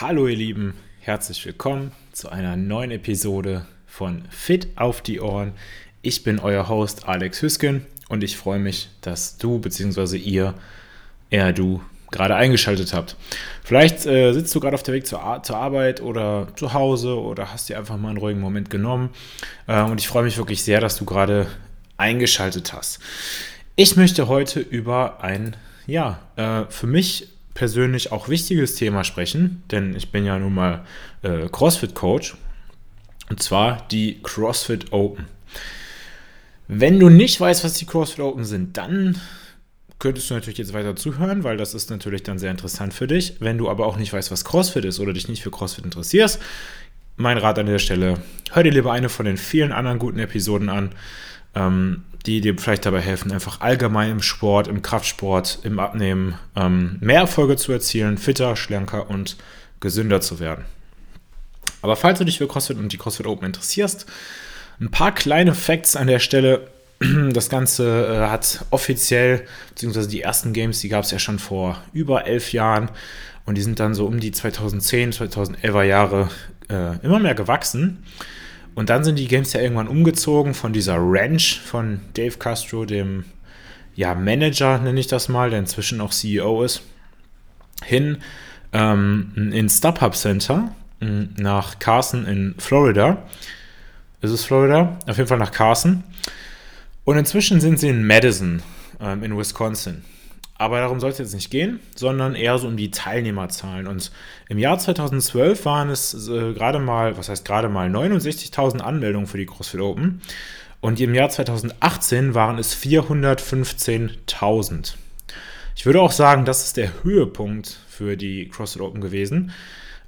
Hallo ihr Lieben, herzlich willkommen zu einer neuen Episode von Fit auf die Ohren. Ich bin euer Host Alex Hüsken und ich freue mich, dass du bzw. ihr, eher du, gerade eingeschaltet habt. Vielleicht äh, sitzt du gerade auf dem Weg zur, Ar zur, Arbeit oder zu Hause oder hast dir einfach mal einen ruhigen Moment genommen. Äh, und ich freue mich wirklich sehr, dass du gerade eingeschaltet hast. Ich möchte heute über ein, ja, äh, für mich persönlich auch wichtiges Thema sprechen, denn ich bin ja nun mal äh, CrossFit-Coach. Und zwar die CrossFit Open. Wenn du nicht weißt, was die CrossFit Open sind, dann könntest du natürlich jetzt weiter zuhören, weil das ist natürlich dann sehr interessant für dich. Wenn du aber auch nicht weißt, was CrossFit ist oder dich nicht für CrossFit interessierst, mein Rat an der Stelle, hör dir lieber eine von den vielen anderen guten Episoden an, ähm, die dir vielleicht dabei helfen, einfach allgemein im Sport, im Kraftsport, im Abnehmen ähm, mehr Erfolge zu erzielen, fitter, schlanker und gesünder zu werden. Aber falls du dich für CrossFit und die CrossFit Open interessierst, ein paar kleine Facts an der Stelle. Das Ganze äh, hat offiziell, beziehungsweise die ersten Games, die gab es ja schon vor über elf Jahren und die sind dann so um die 2010, 2011er Jahre äh, immer mehr gewachsen. Und dann sind die Games ja irgendwann umgezogen von dieser Ranch von Dave Castro, dem ja, Manager, nenne ich das mal, der inzwischen auch CEO ist, hin ähm, ins StubHub Center nach Carson in Florida. Ist es Florida? Auf jeden Fall nach Carson. Und inzwischen sind sie in Madison ähm, in Wisconsin. Aber darum soll es jetzt nicht gehen, sondern eher so um die Teilnehmerzahlen. Und im Jahr 2012 waren es äh, gerade mal, was heißt gerade mal, 69.000 Anmeldungen für die CrossFit Open. Und im Jahr 2018 waren es 415.000. Ich würde auch sagen, das ist der Höhepunkt für die CrossFit Open gewesen.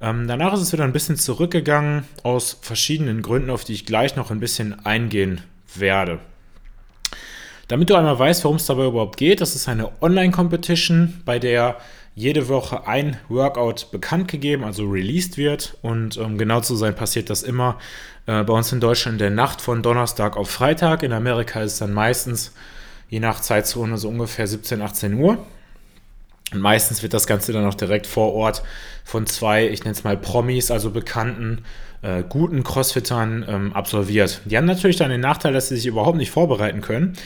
Ähm, danach ist es wieder ein bisschen zurückgegangen, aus verschiedenen Gründen, auf die ich gleich noch ein bisschen eingehen werde. Damit du einmal weißt, worum es dabei überhaupt geht, das ist eine Online-Competition, bei der jede Woche ein Workout bekannt gegeben, also released wird. Und um genau zu sein, passiert das immer äh, bei uns in Deutschland in der Nacht von Donnerstag auf Freitag. In Amerika ist es dann meistens, je nach Zeitzone, so ungefähr 17, 18 Uhr. Und meistens wird das Ganze dann auch direkt vor Ort von zwei, ich nenne es mal Promis, also bekannten, äh, guten Crossfittern ähm, absolviert. Die haben natürlich dann den Nachteil, dass sie sich überhaupt nicht vorbereiten können.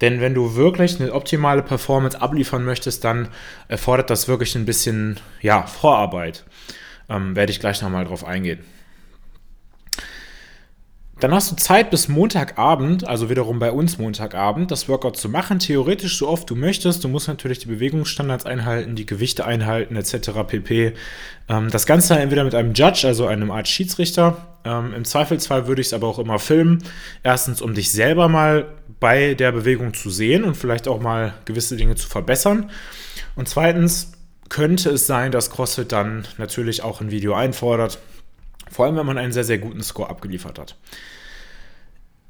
Denn wenn du wirklich eine optimale Performance abliefern möchtest, dann erfordert das wirklich ein bisschen ja, Vorarbeit. Ähm, werde ich gleich nochmal drauf eingehen. Dann hast du Zeit bis Montagabend, also wiederum bei uns Montagabend, das Workout zu machen. Theoretisch so oft du möchtest. Du musst natürlich die Bewegungsstandards einhalten, die Gewichte einhalten, etc. pp. Ähm, das Ganze entweder mit einem Judge, also einem Art Schiedsrichter. Ähm, Im Zweifelsfall würde ich es aber auch immer filmen. Erstens, um dich selber mal bei der Bewegung zu sehen und vielleicht auch mal gewisse Dinge zu verbessern. Und zweitens könnte es sein, dass CrossFit dann natürlich auch ein Video einfordert vor allem, wenn man einen sehr, sehr guten Score abgeliefert hat.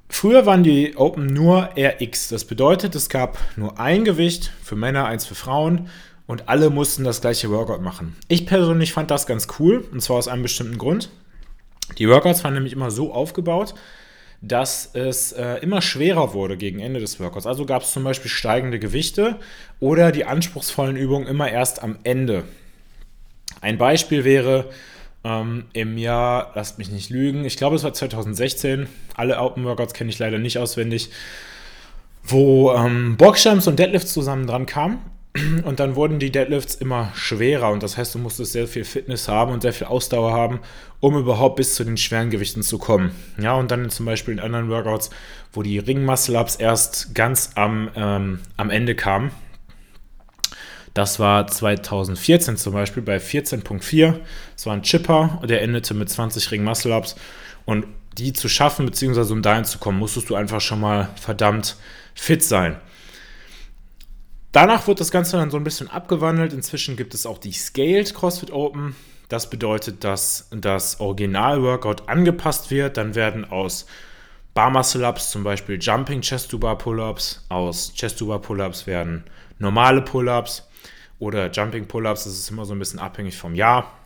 Früher waren die Open nur RX. Das bedeutet, es gab nur ein Gewicht für Männer, eins für Frauen und alle mussten das gleiche Workout machen. Ich persönlich fand das ganz cool und zwar aus einem bestimmten Grund. Die Workouts waren nämlich immer so aufgebaut, dass es äh, immer schwerer wurde gegen Ende des Workouts. Also gab es zum Beispiel steigende Gewichte oder die anspruchsvollen Übungen immer erst am Ende. Ein Beispiel wäre, ähm, Im Jahr, lasst mich nicht lügen, ich glaube es war 2016, alle Open Workouts kenne ich leider nicht auswendig, wo ähm, Boxjumps und Deadlifts zusammen dran kamen. Und dann wurden die Deadlifts immer schwerer und das heißt, du musstest sehr viel Fitness haben und sehr viel Ausdauer haben, um überhaupt bis zu den schweren Gewichten zu kommen. Ja, und dann zum Beispiel in anderen Workouts, wo die Ring-Muscle-Ups erst ganz am, ähm, am Ende kamen, das war 2014 zum Beispiel bei 14.4. Das war ein Chipper, der endete mit 20 Ring Muscle Ups. Und die zu schaffen, beziehungsweise um dahin zu kommen, musstest du einfach schon mal verdammt fit sein. Danach wird das Ganze dann so ein bisschen abgewandelt. Inzwischen gibt es auch die Scaled CrossFit Open. Das bedeutet, dass das Original-Workout angepasst wird. Dann werden aus Bar Muscle Ups zum Beispiel Jumping Chest to Bar Pull-Ups, aus Chest to Bar Pull-Ups werden normale Pull-Ups oder Jumping Pull-ups, das ist immer so ein bisschen abhängig vom Jahr.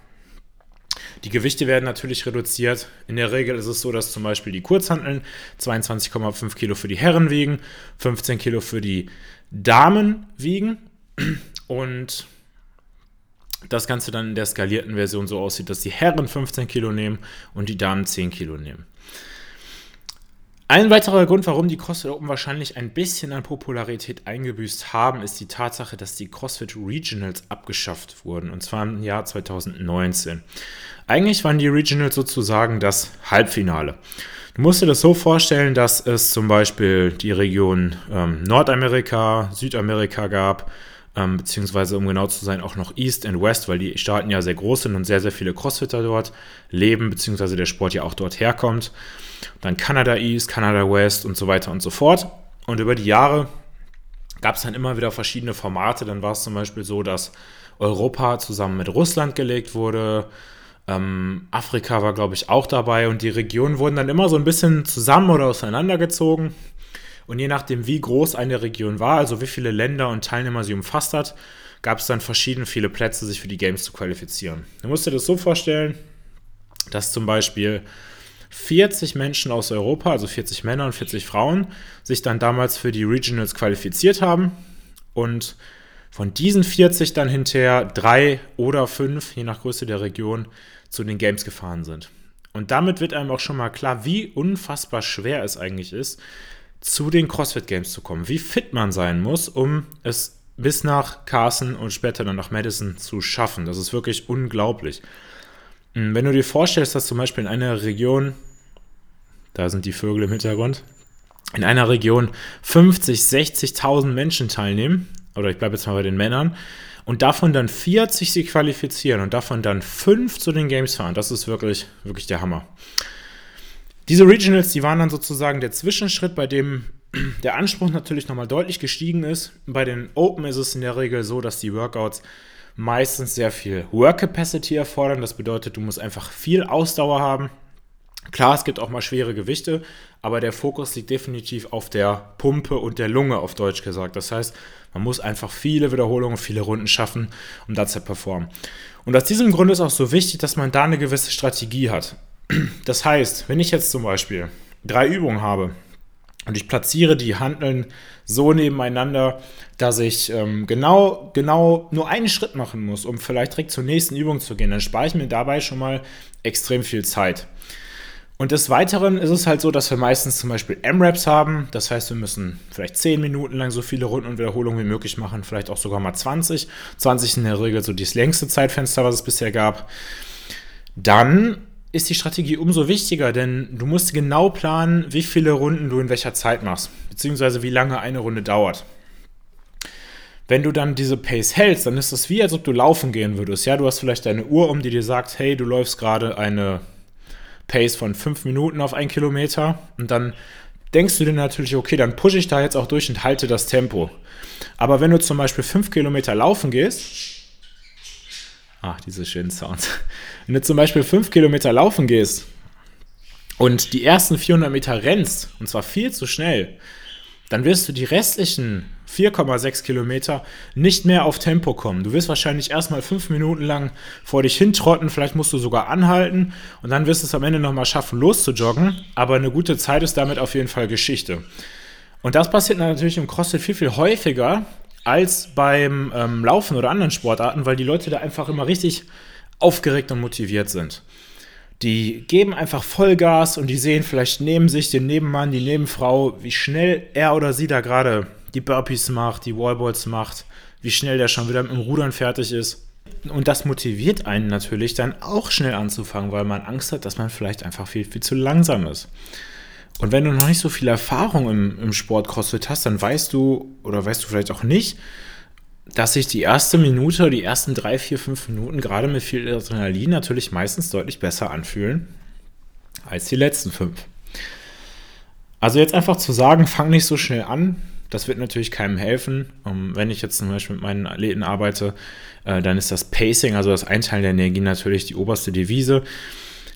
Die Gewichte werden natürlich reduziert. In der Regel ist es so, dass zum Beispiel die Kurzhanteln 22,5 Kilo für die Herren wiegen, 15 Kilo für die Damen wiegen und das Ganze dann in der skalierten Version so aussieht, dass die Herren 15 Kilo nehmen und die Damen 10 Kilo nehmen. Ein weiterer Grund, warum die CrossFit Open wahrscheinlich ein bisschen an Popularität eingebüßt haben, ist die Tatsache, dass die CrossFit Regionals abgeschafft wurden, und zwar im Jahr 2019. Eigentlich waren die Regionals sozusagen das Halbfinale. Du musst dir das so vorstellen, dass es zum Beispiel die Region ähm, Nordamerika, Südamerika gab, ähm, beziehungsweise um genau zu sein auch noch East und West, weil die Staaten ja sehr groß sind und sehr, sehr viele Crossfitter dort leben, beziehungsweise der Sport ja auch dort herkommt. Dann Kanada East, Kanada West und so weiter und so fort. Und über die Jahre gab es dann immer wieder verschiedene Formate. Dann war es zum Beispiel so, dass Europa zusammen mit Russland gelegt wurde. Ähm, Afrika war, glaube ich, auch dabei und die Regionen wurden dann immer so ein bisschen zusammen oder auseinandergezogen. Und je nachdem, wie groß eine Region war, also wie viele Länder und Teilnehmer sie umfasst hat, gab es dann verschieden viele Plätze, sich für die Games zu qualifizieren. Du musst dir das so vorstellen, dass zum Beispiel 40 Menschen aus Europa, also 40 Männer und 40 Frauen, sich dann damals für die Regionals qualifiziert haben und von diesen 40 dann hinterher drei oder fünf, je nach Größe der Region, zu den Games gefahren sind. Und damit wird einem auch schon mal klar, wie unfassbar schwer es eigentlich ist, zu den CrossFit Games zu kommen. Wie fit man sein muss, um es bis nach Carson und später dann nach Madison zu schaffen. Das ist wirklich unglaublich. Hm, wenn du dir vorstellst, dass zum Beispiel in einer Region, da sind die Vögel im Hintergrund, in einer Region 50, 60.000 Menschen teilnehmen, oder ich bleibe jetzt mal bei den Männern, und davon dann 40 sich qualifizieren und davon dann 5 zu den Games fahren, das ist wirklich, wirklich der Hammer. Diese Regionals, die waren dann sozusagen der Zwischenschritt, bei dem der Anspruch natürlich nochmal deutlich gestiegen ist. Bei den Open ist es in der Regel so, dass die Workouts meistens sehr viel Work Capacity erfordern. Das bedeutet, du musst einfach viel Ausdauer haben. Klar, es gibt auch mal schwere Gewichte, aber der Fokus liegt definitiv auf der Pumpe und der Lunge, auf Deutsch gesagt. Das heißt, man muss einfach viele Wiederholungen, viele Runden schaffen, um da zu performen. Und aus diesem Grund ist auch so wichtig, dass man da eine gewisse Strategie hat. Das heißt, wenn ich jetzt zum Beispiel drei Übungen habe und ich platziere die Handeln so nebeneinander, dass ich ähm, genau, genau nur einen Schritt machen muss, um vielleicht direkt zur nächsten Übung zu gehen, dann spare ich mir dabei schon mal extrem viel Zeit. Und des Weiteren ist es halt so, dass wir meistens zum Beispiel M-Raps haben. Das heißt, wir müssen vielleicht 10 Minuten lang so viele Runden und Wiederholungen wie möglich machen, vielleicht auch sogar mal 20. 20 in der Regel so das längste Zeitfenster, was es bisher gab. Dann ist die Strategie umso wichtiger, denn du musst genau planen, wie viele Runden du in welcher Zeit machst, beziehungsweise wie lange eine Runde dauert. Wenn du dann diese Pace hältst, dann ist das wie, als ob du laufen gehen würdest. Ja, du hast vielleicht deine Uhr um, die dir sagt, hey, du läufst gerade eine Pace von 5 Minuten auf 1 Kilometer und dann denkst du dir natürlich, okay, dann pushe ich da jetzt auch durch und halte das Tempo. Aber wenn du zum Beispiel 5 Kilometer laufen gehst, Ach, diese schönen Sounds. Wenn du zum Beispiel 5 Kilometer laufen gehst und die ersten 400 Meter rennst, und zwar viel zu schnell, dann wirst du die restlichen 4,6 Kilometer nicht mehr auf Tempo kommen. Du wirst wahrscheinlich erstmal fünf Minuten lang vor dich hintrotten, vielleicht musst du sogar anhalten und dann wirst du es am Ende nochmal schaffen, loszujoggen. Aber eine gute Zeit ist damit auf jeden Fall Geschichte. Und das passiert natürlich im CrossFit viel, viel häufiger, als beim ähm, Laufen oder anderen Sportarten, weil die Leute da einfach immer richtig aufgeregt und motiviert sind. Die geben einfach Vollgas und die sehen vielleicht neben sich den Nebenmann, die Nebenfrau, wie schnell er oder sie da gerade die Burpees macht, die Wallballs macht, wie schnell der schon wieder mit dem Rudern fertig ist. Und das motiviert einen natürlich dann auch schnell anzufangen, weil man Angst hat, dass man vielleicht einfach viel, viel zu langsam ist. Und wenn du noch nicht so viel Erfahrung im, im Sport CrossFit hast, dann weißt du, oder weißt du vielleicht auch nicht, dass sich die erste Minute, die ersten drei, vier, fünf Minuten gerade mit viel Adrenalin natürlich meistens deutlich besser anfühlen als die letzten fünf. Also jetzt einfach zu sagen, fang nicht so schnell an, das wird natürlich keinem helfen. Um, wenn ich jetzt zum Beispiel mit meinen Athleten arbeite, äh, dann ist das Pacing, also das Einteilen der Energie natürlich die oberste Devise.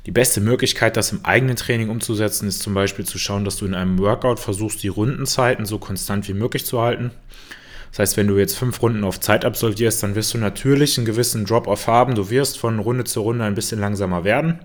Die beste Möglichkeit, das im eigenen Training umzusetzen, ist zum Beispiel zu schauen, dass du in einem Workout versuchst, die Rundenzeiten so konstant wie möglich zu halten. Das heißt, wenn du jetzt fünf Runden auf Zeit absolvierst, dann wirst du natürlich einen gewissen Drop-off haben. Du wirst von Runde zu Runde ein bisschen langsamer werden.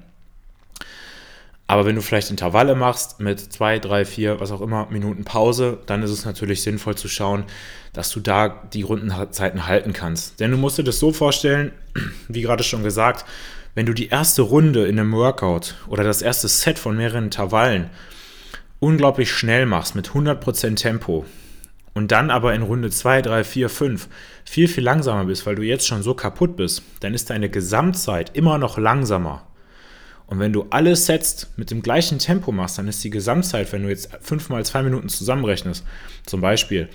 Aber wenn du vielleicht Intervalle machst mit zwei, drei, vier, was auch immer, Minuten Pause, dann ist es natürlich sinnvoll zu schauen, dass du da die Rundenzeiten halten kannst. Denn du musst dir das so vorstellen, wie gerade schon gesagt, wenn du die erste Runde in einem Workout oder das erste Set von mehreren Intervallen unglaublich schnell machst mit 100% Tempo und dann aber in Runde 2, 3, 4, 5 viel, viel langsamer bist, weil du jetzt schon so kaputt bist, dann ist deine Gesamtzeit immer noch langsamer. Und wenn du alles setzt mit dem gleichen Tempo machst, dann ist die Gesamtzeit, wenn du jetzt 5 mal 2 Minuten zusammenrechnest, zum Beispiel,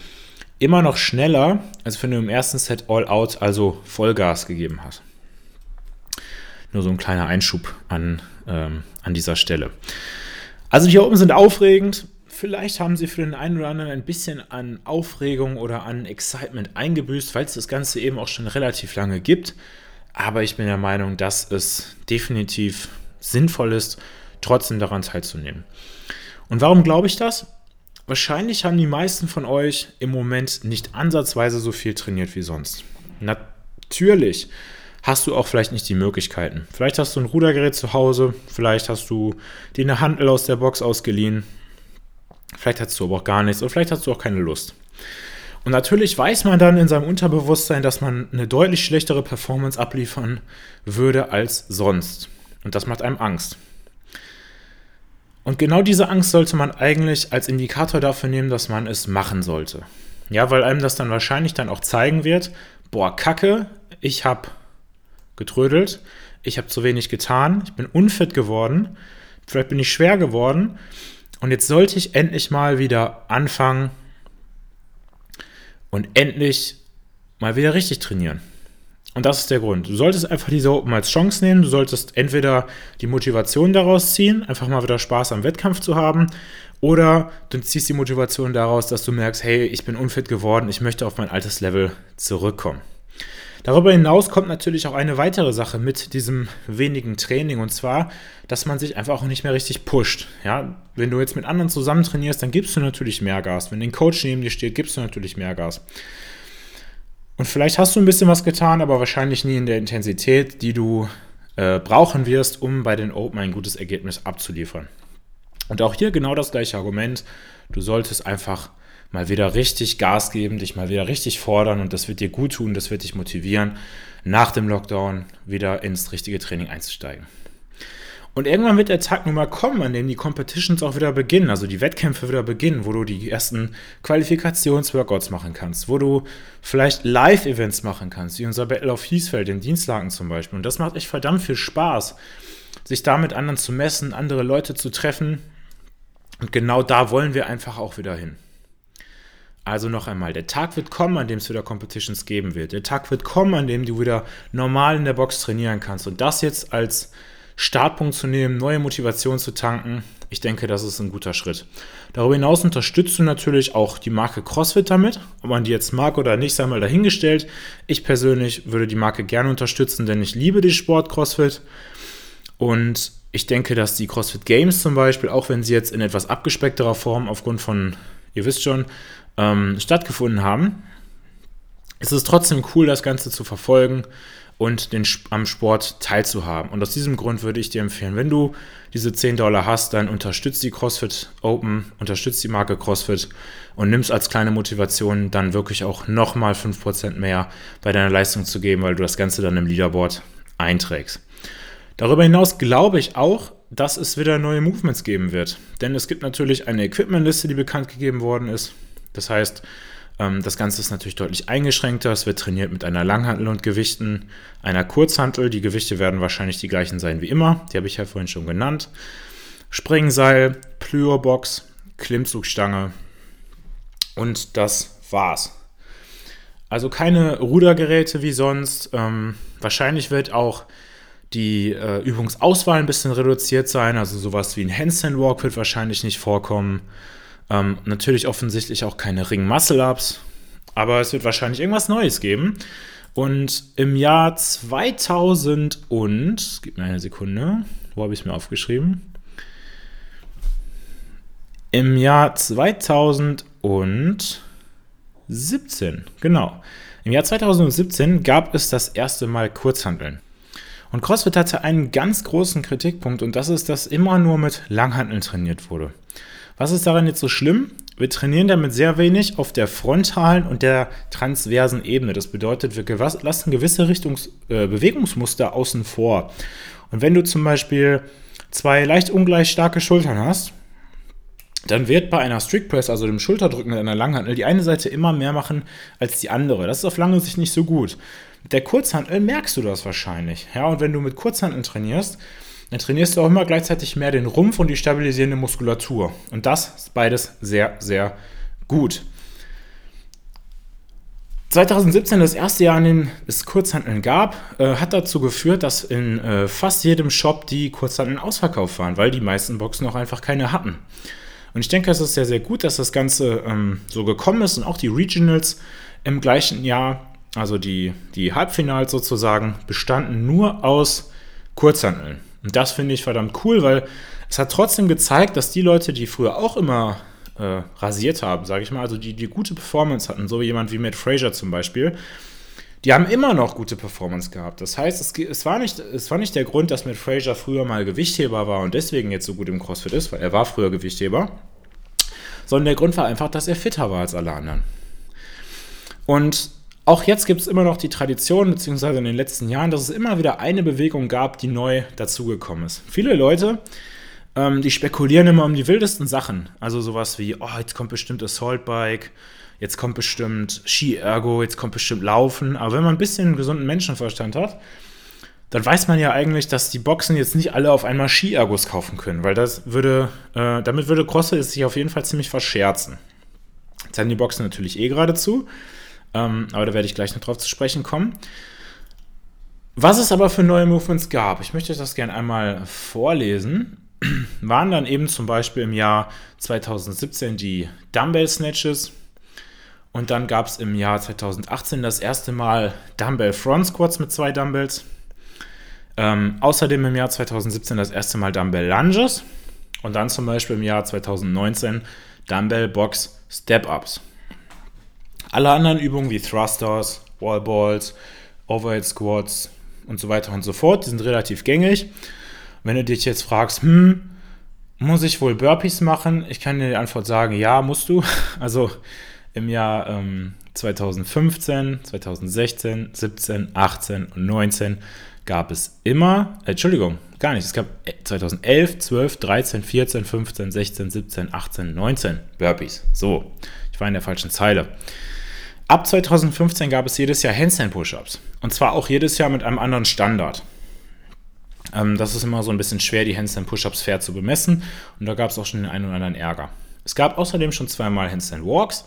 immer noch schneller, als wenn du im ersten Set All Out, also Vollgas gegeben hast. Nur so ein kleiner Einschub an, ähm, an dieser Stelle. Also die Open sind aufregend. Vielleicht haben sie für den einen oder anderen ein bisschen an Aufregung oder an Excitement eingebüßt, weil es das Ganze eben auch schon relativ lange gibt. Aber ich bin der Meinung, dass es definitiv sinnvoll ist, trotzdem daran teilzunehmen. Und warum glaube ich das? Wahrscheinlich haben die meisten von euch im Moment nicht ansatzweise so viel trainiert wie sonst. Natürlich hast du auch vielleicht nicht die Möglichkeiten. Vielleicht hast du ein Rudergerät zu Hause, vielleicht hast du dir eine Handel aus der Box ausgeliehen, vielleicht hast du aber auch gar nichts oder vielleicht hast du auch keine Lust. Und natürlich weiß man dann in seinem Unterbewusstsein, dass man eine deutlich schlechtere Performance abliefern würde als sonst. Und das macht einem Angst. Und genau diese Angst sollte man eigentlich als Indikator dafür nehmen, dass man es machen sollte. Ja, weil einem das dann wahrscheinlich dann auch zeigen wird, boah, Kacke, ich habe getrödelt, ich habe zu wenig getan, ich bin unfit geworden, vielleicht bin ich schwer geworden und jetzt sollte ich endlich mal wieder anfangen und endlich mal wieder richtig trainieren. Und das ist der Grund. Du solltest einfach diese Open als Chance nehmen. Du solltest entweder die Motivation daraus ziehen, einfach mal wieder Spaß am Wettkampf zu haben, oder du ziehst die Motivation daraus, dass du merkst, hey, ich bin unfit geworden, ich möchte auf mein altes Level zurückkommen. Darüber hinaus kommt natürlich auch eine weitere Sache mit diesem wenigen Training und zwar, dass man sich einfach auch nicht mehr richtig pusht. Ja, wenn du jetzt mit anderen zusammen trainierst, dann gibst du natürlich mehr Gas. Wenn ein Coach neben dir steht, gibst du natürlich mehr Gas. Und vielleicht hast du ein bisschen was getan, aber wahrscheinlich nie in der Intensität, die du äh, brauchen wirst, um bei den Open ein gutes Ergebnis abzuliefern. Und auch hier genau das gleiche Argument. Du solltest einfach mal wieder richtig Gas geben, dich mal wieder richtig fordern und das wird dir gut tun, das wird dich motivieren, nach dem Lockdown wieder ins richtige Training einzusteigen. Und irgendwann wird der Tag nun mal kommen, an dem die Competitions auch wieder beginnen, also die Wettkämpfe wieder beginnen, wo du die ersten Qualifikationsworkouts machen kannst, wo du vielleicht Live-Events machen kannst, wie unser Battle of Hiesfeld in Dienstlagen zum Beispiel. Und das macht echt verdammt viel Spaß, sich da mit anderen zu messen, andere Leute zu treffen. Und genau da wollen wir einfach auch wieder hin. Also noch einmal, der Tag wird kommen, an dem es wieder Competitions geben wird. Der Tag wird kommen, an dem du wieder normal in der Box trainieren kannst. Und das jetzt als Startpunkt zu nehmen, neue Motivation zu tanken, ich denke, das ist ein guter Schritt. Darüber hinaus unterstützt du natürlich auch die Marke CrossFit damit. Ob man die jetzt mag oder nicht, sei mal dahingestellt. Ich persönlich würde die Marke gerne unterstützen, denn ich liebe den Sport CrossFit. Und ich denke, dass die CrossFit Games zum Beispiel, auch wenn sie jetzt in etwas abgespeckterer Form aufgrund von, ihr wisst schon, ähm, stattgefunden haben, ist es trotzdem cool, das Ganze zu verfolgen und den, am Sport teilzuhaben. Und aus diesem Grund würde ich dir empfehlen, wenn du diese 10 Dollar hast, dann unterstützt die CrossFit Open, unterstützt die Marke CrossFit und nimmst als kleine Motivation dann wirklich auch nochmal 5% mehr bei deiner Leistung zu geben, weil du das Ganze dann im Leaderboard einträgst. Darüber hinaus glaube ich auch, dass es wieder neue Movements geben wird. Denn es gibt natürlich eine Equipmentliste, die bekannt gegeben worden ist. Das heißt, ähm, das Ganze ist natürlich deutlich eingeschränkter. Es wird trainiert mit einer Langhantel und Gewichten, einer Kurzhantel. Die Gewichte werden wahrscheinlich die gleichen sein wie immer. Die habe ich ja vorhin schon genannt. Springseil, Plyobox, Klimmzugstange und das war's. Also keine Rudergeräte wie sonst. Ähm, wahrscheinlich wird auch die äh, Übungsauswahl ein bisschen reduziert sein. Also sowas wie ein Handstand Walk wird wahrscheinlich nicht vorkommen. Ähm, natürlich offensichtlich auch keine Ring-Muscle-Ups, aber es wird wahrscheinlich irgendwas Neues geben. Und im Jahr 2000 und, gib mir eine Sekunde, wo habe ich es mir aufgeschrieben? Im Jahr 2017, genau. Im Jahr 2017 gab es das erste Mal Kurzhandeln. Und CrossFit hatte einen ganz großen Kritikpunkt und das ist, dass immer nur mit Langhanteln trainiert wurde. Was ist daran jetzt so schlimm? Wir trainieren damit sehr wenig auf der frontalen und der transversen Ebene. Das bedeutet, wir lassen gewisse Richtungs äh, Bewegungsmuster außen vor. Und wenn du zum Beispiel zwei leicht ungleich starke Schultern hast, dann wird bei einer Strict Press, also dem Schulterdrücken mit einer Langhantel, die eine Seite immer mehr machen als die andere. Das ist auf lange Sicht nicht so gut. Mit der Kurzhantel merkst du das wahrscheinlich. Ja, und wenn du mit Kurzhanteln trainierst, dann trainierst du auch immer gleichzeitig mehr den Rumpf und die stabilisierende Muskulatur. Und das ist beides sehr, sehr gut. 2017, das erste Jahr, in dem es Kurzhanteln gab, äh, hat dazu geführt, dass in äh, fast jedem Shop die Kurzhanteln ausverkauft waren, weil die meisten Boxen auch einfach keine hatten. Und ich denke, es ist sehr, sehr gut, dass das Ganze ähm, so gekommen ist und auch die Regionals im gleichen Jahr, also die, die Halbfinals sozusagen, bestanden nur aus Kurzhanteln. Und das finde ich verdammt cool, weil es hat trotzdem gezeigt, dass die Leute, die früher auch immer äh, rasiert haben, sage ich mal, also die, die gute Performance hatten, so jemand wie Matt Fraser zum Beispiel, die haben immer noch gute Performance gehabt. Das heißt, es, es, war nicht, es war nicht der Grund, dass Matt Fraser früher mal Gewichtheber war und deswegen jetzt so gut im CrossFit ist, weil er war früher Gewichtheber, sondern der Grund war einfach, dass er fitter war als alle anderen. Und auch jetzt gibt es immer noch die Tradition, beziehungsweise in den letzten Jahren, dass es immer wieder eine Bewegung gab, die neu dazugekommen ist. Viele Leute, ähm, die spekulieren immer um die wildesten Sachen. Also sowas wie, oh, jetzt kommt bestimmt Assault Bike, jetzt kommt bestimmt Ski-Ergo, jetzt kommt bestimmt Laufen. Aber wenn man ein bisschen gesunden Menschenverstand hat, dann weiß man ja eigentlich, dass die Boxen jetzt nicht alle auf einmal Ski-Ergos kaufen können, weil das würde, äh, damit würde CrossFit sich auf jeden Fall ziemlich verscherzen. Jetzt haben die Boxen natürlich eh geradezu. Ähm, aber da werde ich gleich noch drauf zu sprechen kommen. Was es aber für neue Movements gab, ich möchte das gerne einmal vorlesen, waren dann eben zum Beispiel im Jahr 2017 die Dumbbell Snatches und dann gab es im Jahr 2018 das erste Mal Dumbbell Front Squats mit zwei Dumbbells. Ähm, außerdem im Jahr 2017 das erste Mal Dumbbell Lunges und dann zum Beispiel im Jahr 2019 Dumbbell Box Step Ups. Alle anderen Übungen wie Thrusters, Wallballs, Overhead Squats und so weiter und so fort, die sind relativ gängig. Wenn du dich jetzt fragst, hm, muss ich wohl Burpees machen? Ich kann dir die Antwort sagen, ja, musst du. Also im Jahr ähm, 2015, 2016, 17, 18 und 19 gab es immer, äh, Entschuldigung, gar nicht, es gab 2011, 12, 13, 14, 15, 16, 17, 18, 19 Burpees. So, ich war in der falschen Zeile. Ab 2015 gab es jedes Jahr Handstand-Push-Ups. Und zwar auch jedes Jahr mit einem anderen Standard. Ähm, das ist immer so ein bisschen schwer, die Handstand-Push-Ups fair zu bemessen. Und da gab es auch schon den einen oder anderen Ärger. Es gab außerdem schon zweimal Handstand-Walks.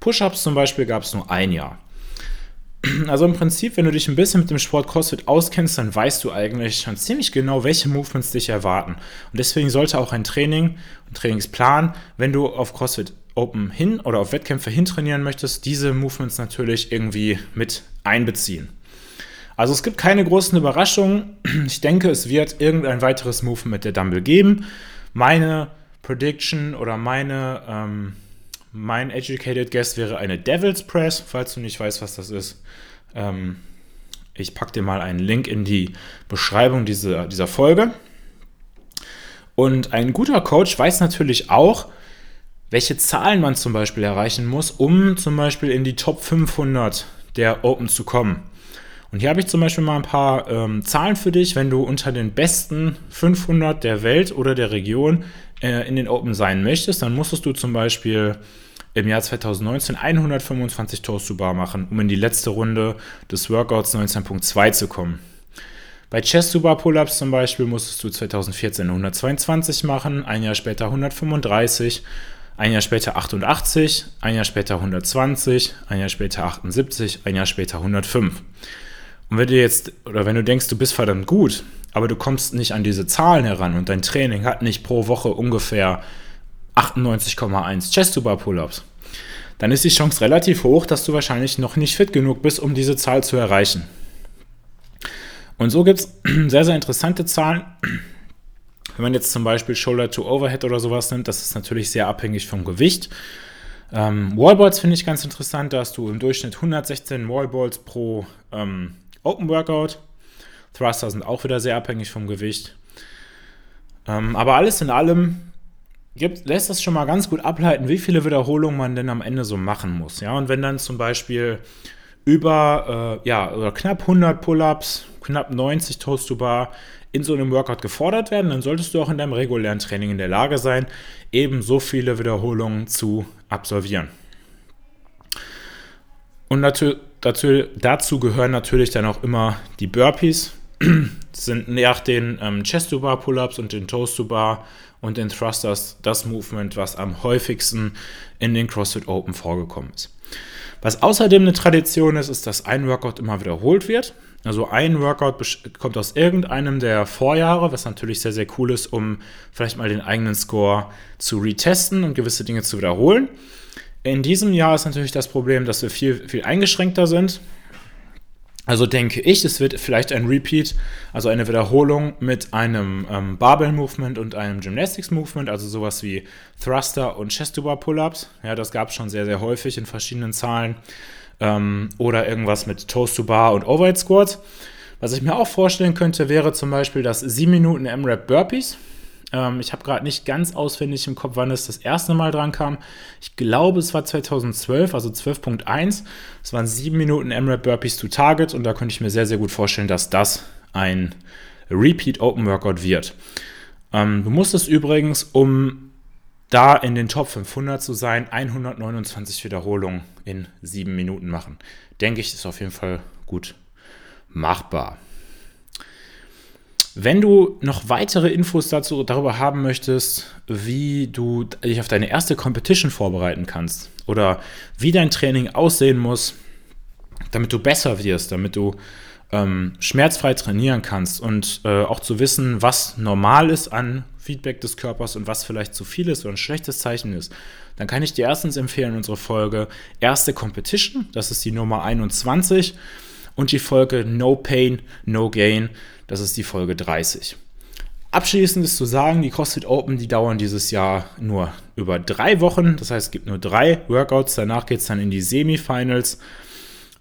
Push-Ups zum Beispiel gab es nur ein Jahr. Also im Prinzip, wenn du dich ein bisschen mit dem Sport CrossFit auskennst, dann weißt du eigentlich schon ziemlich genau, welche Movements dich erwarten. Und deswegen sollte auch ein Training, ein Trainingsplan, wenn du auf CrossFit Open hin oder auf Wettkämpfe hintrainieren möchtest, diese Movements natürlich irgendwie mit einbeziehen. Also es gibt keine großen Überraschungen. Ich denke, es wird irgendein weiteres Movement mit der Dumble geben. Meine Prediction oder meine, ähm, mein Educated Guess wäre eine Devil's Press, falls du nicht weißt, was das ist. Ähm, ich packe dir mal einen Link in die Beschreibung dieser, dieser Folge. Und ein guter Coach weiß natürlich auch, welche Zahlen man zum Beispiel erreichen muss, um zum Beispiel in die Top 500 der Open zu kommen. Und hier habe ich zum Beispiel mal ein paar ähm, Zahlen für dich, wenn du unter den besten 500 der Welt oder der Region äh, in den Open sein möchtest, dann musstest du zum Beispiel im Jahr 2019 125 Toast to Bar machen, um in die letzte Runde des Workouts 19.2 zu kommen. Bei Chest to Bar Pull-Ups zum Beispiel musstest du 2014 122 machen, ein Jahr später 135 ein Jahr später 88, ein Jahr später 120, ein Jahr später 78, ein Jahr später 105. Und wenn du jetzt, oder wenn du denkst, du bist verdammt gut, aber du kommst nicht an diese Zahlen heran und dein Training hat nicht pro Woche ungefähr 98,1 Chest-to-Bar-Pull-Ups, dann ist die Chance relativ hoch, dass du wahrscheinlich noch nicht fit genug bist, um diese Zahl zu erreichen. Und so gibt es sehr, sehr interessante Zahlen. Wenn man jetzt zum Beispiel Shoulder to Overhead oder sowas nimmt, das ist natürlich sehr abhängig vom Gewicht. Ähm, Wallballs finde ich ganz interessant, da hast du im Durchschnitt 116 Wallballs pro ähm, Open Workout. Thruster sind auch wieder sehr abhängig vom Gewicht. Ähm, aber alles in allem gibt, lässt das schon mal ganz gut ableiten, wie viele Wiederholungen man denn am Ende so machen muss. Ja, und wenn dann zum Beispiel über äh, ja, oder knapp 100 Pull-ups, knapp 90 Toast to Bar in so einem Workout gefordert werden, dann solltest du auch in deinem regulären Training in der Lage sein, eben so viele Wiederholungen zu absolvieren. Und dazu, dazu gehören natürlich dann auch immer die Burpees. Das sind nach den ähm, Chest-to-Bar Pull-Ups und den Toast-to-Bar und den Thrusters das Movement, was am häufigsten in den CrossFit Open vorgekommen ist. Was außerdem eine Tradition ist, ist, dass ein Workout immer wiederholt wird. Also ein Workout kommt aus irgendeinem der Vorjahre, was natürlich sehr, sehr cool ist, um vielleicht mal den eigenen Score zu retesten und gewisse Dinge zu wiederholen. In diesem Jahr ist natürlich das Problem, dass wir viel, viel eingeschränkter sind. Also denke ich, es wird vielleicht ein Repeat, also eine Wiederholung mit einem ähm, Barbell Movement und einem Gymnastics Movement, also sowas wie Thruster und Chest to Bar Pull-ups. Ja, das gab es schon sehr, sehr häufig in verschiedenen Zahlen. Ähm, oder irgendwas mit Toast to Bar und Overhead Squats. Was ich mir auch vorstellen könnte, wäre zum Beispiel das 7 Minuten M-Rap Burpees. Ähm, ich habe gerade nicht ganz auswendig im Kopf, wann es das erste Mal dran kam. Ich glaube, es war 2012, also 12.1. Es waren sieben Minuten MRAP Burpees to Target und da könnte ich mir sehr, sehr gut vorstellen, dass das ein Repeat Open Workout wird. Ähm, du musst es übrigens, um da in den Top 500 zu sein, 129 Wiederholungen in sieben Minuten machen. Denke ich, ist auf jeden Fall gut machbar. Wenn du noch weitere Infos dazu, darüber haben möchtest, wie du dich auf deine erste Competition vorbereiten kannst oder wie dein Training aussehen muss, damit du besser wirst, damit du ähm, schmerzfrei trainieren kannst und äh, auch zu wissen, was normal ist an Feedback des Körpers und was vielleicht zu viel ist oder ein schlechtes Zeichen ist, dann kann ich dir erstens empfehlen, unsere Folge Erste Competition, das ist die Nummer 21 und die Folge No Pain, No Gain, das ist die Folge 30. Abschließend ist zu sagen, die CrossFit Open, die dauern dieses Jahr nur über drei Wochen. Das heißt, es gibt nur drei Workouts. Danach geht es dann in die Semifinals,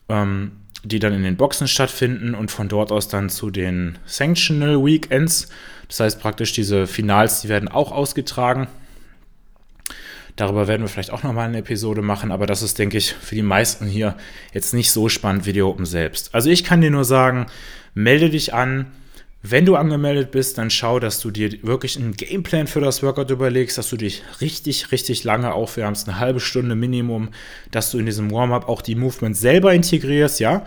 ähm, die dann in den Boxen stattfinden und von dort aus dann zu den Sanctional Weekends. Das heißt praktisch diese Finals, die werden auch ausgetragen. Darüber werden wir vielleicht auch nochmal eine Episode machen, aber das ist, denke ich, für die meisten hier jetzt nicht so spannend wie die Open selbst. Also ich kann dir nur sagen, melde dich an. Wenn du angemeldet bist, dann schau, dass du dir wirklich einen Gameplan für das Workout überlegst, dass du dich richtig, richtig lange aufwärmst, eine halbe Stunde Minimum, dass du in diesem Warm-up auch die Movements selber integrierst, ja.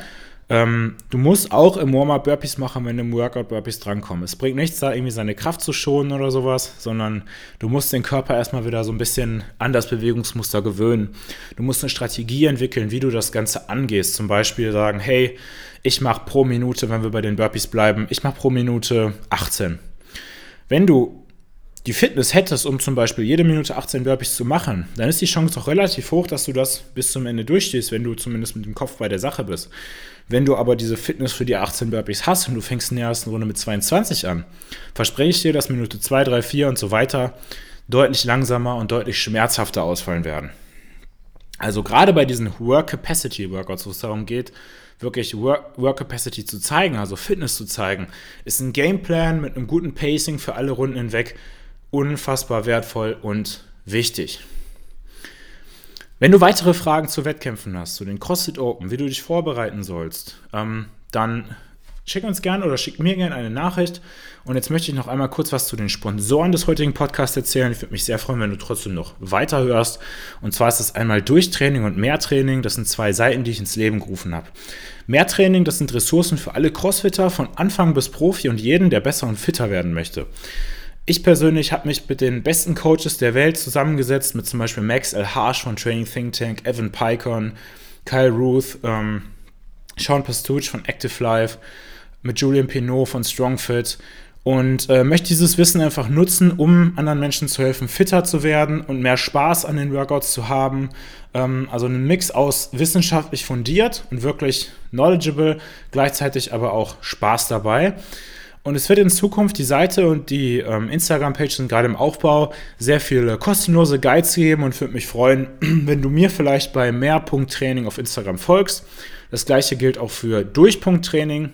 Ähm, du musst auch im Warm-up Burpees machen, wenn im Workout Burpees drankommen. Es bringt nichts, da irgendwie seine Kraft zu schonen oder sowas, sondern du musst den Körper erstmal wieder so ein bisschen an das Bewegungsmuster gewöhnen. Du musst eine Strategie entwickeln, wie du das Ganze angehst. Zum Beispiel sagen, hey, ich mache pro Minute, wenn wir bei den Burpees bleiben, ich mache pro Minute 18. Wenn du die Fitness hättest, um zum Beispiel jede Minute 18 Burpees zu machen, dann ist die Chance auch relativ hoch, dass du das bis zum Ende durchstehst, wenn du zumindest mit dem Kopf bei der Sache bist. Wenn du aber diese Fitness für die 18 Burpees hast und du fängst in der ersten Runde mit 22 an, verspreche ich dir, dass Minute 2, 3, 4 und so weiter deutlich langsamer und deutlich schmerzhafter ausfallen werden. Also gerade bei diesen Work Capacity Workouts, wo es darum geht, wirklich Work, Work Capacity zu zeigen, also Fitness zu zeigen, ist ein Gameplan mit einem guten Pacing für alle Runden hinweg unfassbar wertvoll und wichtig. Wenn du weitere Fragen zu Wettkämpfen hast, zu den CrossFit Open, wie du dich vorbereiten sollst, ähm, dann schick uns gerne oder schick mir gerne eine Nachricht. Und jetzt möchte ich noch einmal kurz was zu den Sponsoren des heutigen Podcasts erzählen. Ich würde mich sehr freuen, wenn du trotzdem noch weiterhörst. Und zwar ist das einmal Durchtraining und Mehrtraining. Das sind zwei Seiten, die ich ins Leben gerufen habe. Mehrtraining, das sind Ressourcen für alle Crossfitter von Anfang bis Profi und jeden, der besser und fitter werden möchte. Ich persönlich habe mich mit den besten Coaches der Welt zusammengesetzt, mit zum Beispiel Max L. Harsh von Training Think Tank, Evan Picon, Kyle Ruth, ähm, Sean Pastuch von Active Life, mit Julian Pinot von StrongFit und äh, möchte dieses Wissen einfach nutzen, um anderen Menschen zu helfen, fitter zu werden und mehr Spaß an den Workouts zu haben. Ähm, also einen Mix aus wissenschaftlich fundiert und wirklich knowledgeable, gleichzeitig aber auch Spaß dabei. Und es wird in Zukunft die Seite und die ähm, Instagram-Page sind gerade im Aufbau, sehr viele kostenlose Guides geben und würde mich freuen, wenn du mir vielleicht bei Mehrpunkttraining auf Instagram folgst. Das gleiche gilt auch für Durchpunkttraining.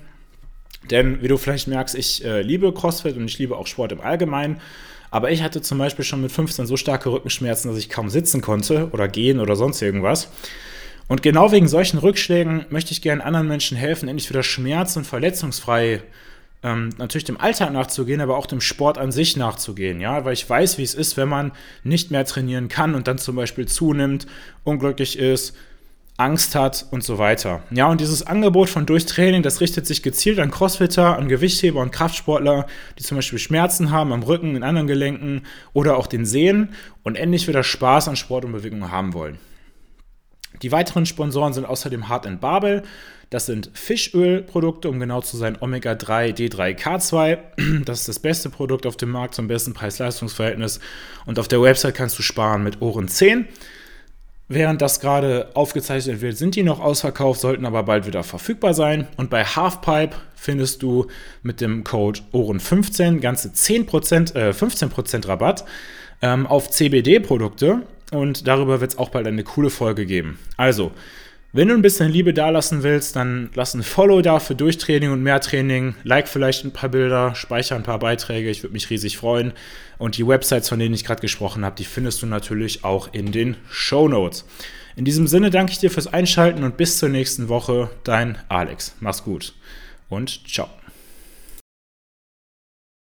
Denn wie du vielleicht merkst, ich äh, liebe CrossFit und ich liebe auch Sport im Allgemeinen. Aber ich hatte zum Beispiel schon mit 15 so starke Rückenschmerzen, dass ich kaum sitzen konnte oder gehen oder sonst irgendwas. Und genau wegen solchen Rückschlägen möchte ich gerne anderen Menschen helfen, endlich wieder schmerz- und verletzungsfrei ähm, natürlich dem Alltag nachzugehen, aber auch dem Sport an sich nachzugehen. Ja, weil ich weiß, wie es ist, wenn man nicht mehr trainieren kann und dann zum Beispiel zunimmt, unglücklich ist, Angst hat und so weiter. Ja, und dieses Angebot von Durchtraining, das richtet sich gezielt an Crossfitter, an Gewichtheber und Kraftsportler, die zum Beispiel Schmerzen haben am Rücken, in anderen Gelenken oder auch den Sehnen und endlich wieder Spaß an Sport und Bewegung haben wollen. Die weiteren Sponsoren sind außerdem Hart Babel. Das sind Fischölprodukte, um genau zu sein, Omega-3 D3K2. Das ist das beste Produkt auf dem Markt zum besten Preis-Leistungs-Verhältnis. Und auf der Website kannst du sparen mit Ohren 10. Während das gerade aufgezeichnet wird, sind die noch ausverkauft, sollten aber bald wieder verfügbar sein. Und bei Halfpipe findest du mit dem Code Ohren15 ganze 10%, äh, 15% Rabatt ähm, auf CBD-Produkte. Und darüber wird es auch bald eine coole Folge geben. Also, wenn du ein bisschen Liebe dalassen willst, dann lass ein Follow da für Durchtraining und mehr Training. Like vielleicht ein paar Bilder, speicher ein paar Beiträge. Ich würde mich riesig freuen. Und die Websites, von denen ich gerade gesprochen habe, die findest du natürlich auch in den Show Notes. In diesem Sinne danke ich dir fürs Einschalten und bis zur nächsten Woche. Dein Alex. Mach's gut und ciao.